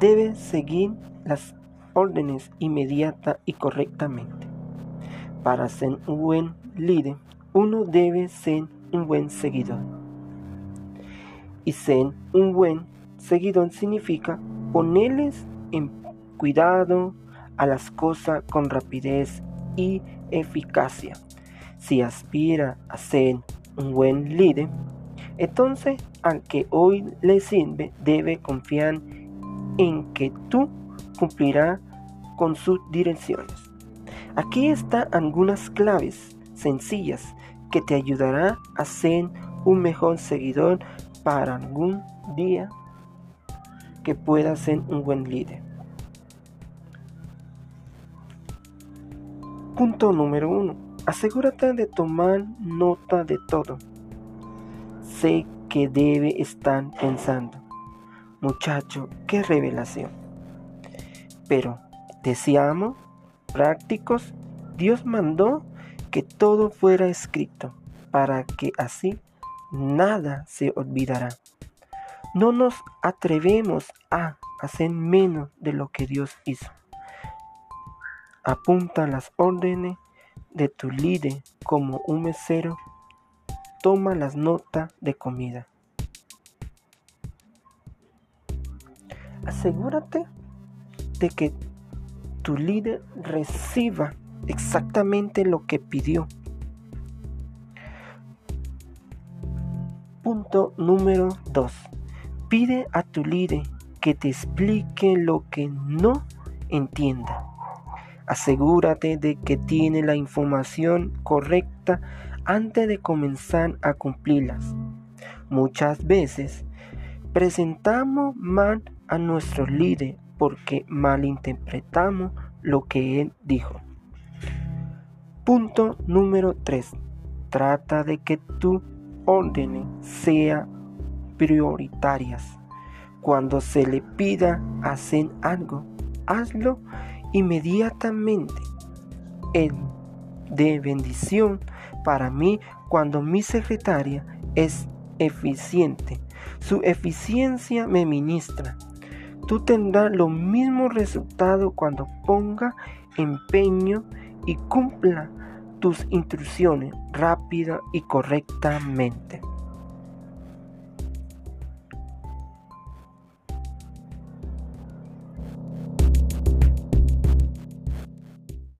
debe seguir las órdenes inmediata y correctamente. Para ser un buen líder, uno debe ser un buen seguidor. Y ser un buen seguidor significa ponerles en cuidado a las cosas con rapidez y eficacia. Si aspira a ser un buen líder, entonces al que hoy le sirve debe confiar en que tú cumplirás con sus direcciones. Aquí están algunas claves sencillas que te ayudarán a ser un mejor seguidor para algún día que pueda ser un buen líder. Punto número uno. Asegúrate de tomar nota de todo. Sé que debe estar pensando. Muchacho, qué revelación. Pero, deseamos, prácticos, Dios mandó que todo fuera escrito para que así nada se olvidará. No nos atrevemos a hacer menos de lo que Dios hizo. Apunta las órdenes de tu líder como un mesero. Toma las notas de comida. Asegúrate de que tu líder reciba exactamente lo que pidió. Punto número 2. Pide a tu líder que te explique lo que no entienda. Asegúrate de que tiene la información correcta antes de comenzar a cumplirlas. Muchas veces presentamos mal a nuestro líder porque malinterpretamos lo que él dijo. Punto número 3. Trata de que tu órdenes sean prioritarias. Cuando se le pida hacer algo, hazlo inmediatamente. Es de bendición para mí cuando mi secretaria es eficiente. Su eficiencia me ministra. Tú tendrás los mismos resultados cuando ponga empeño y cumpla tus instrucciones rápida y correctamente.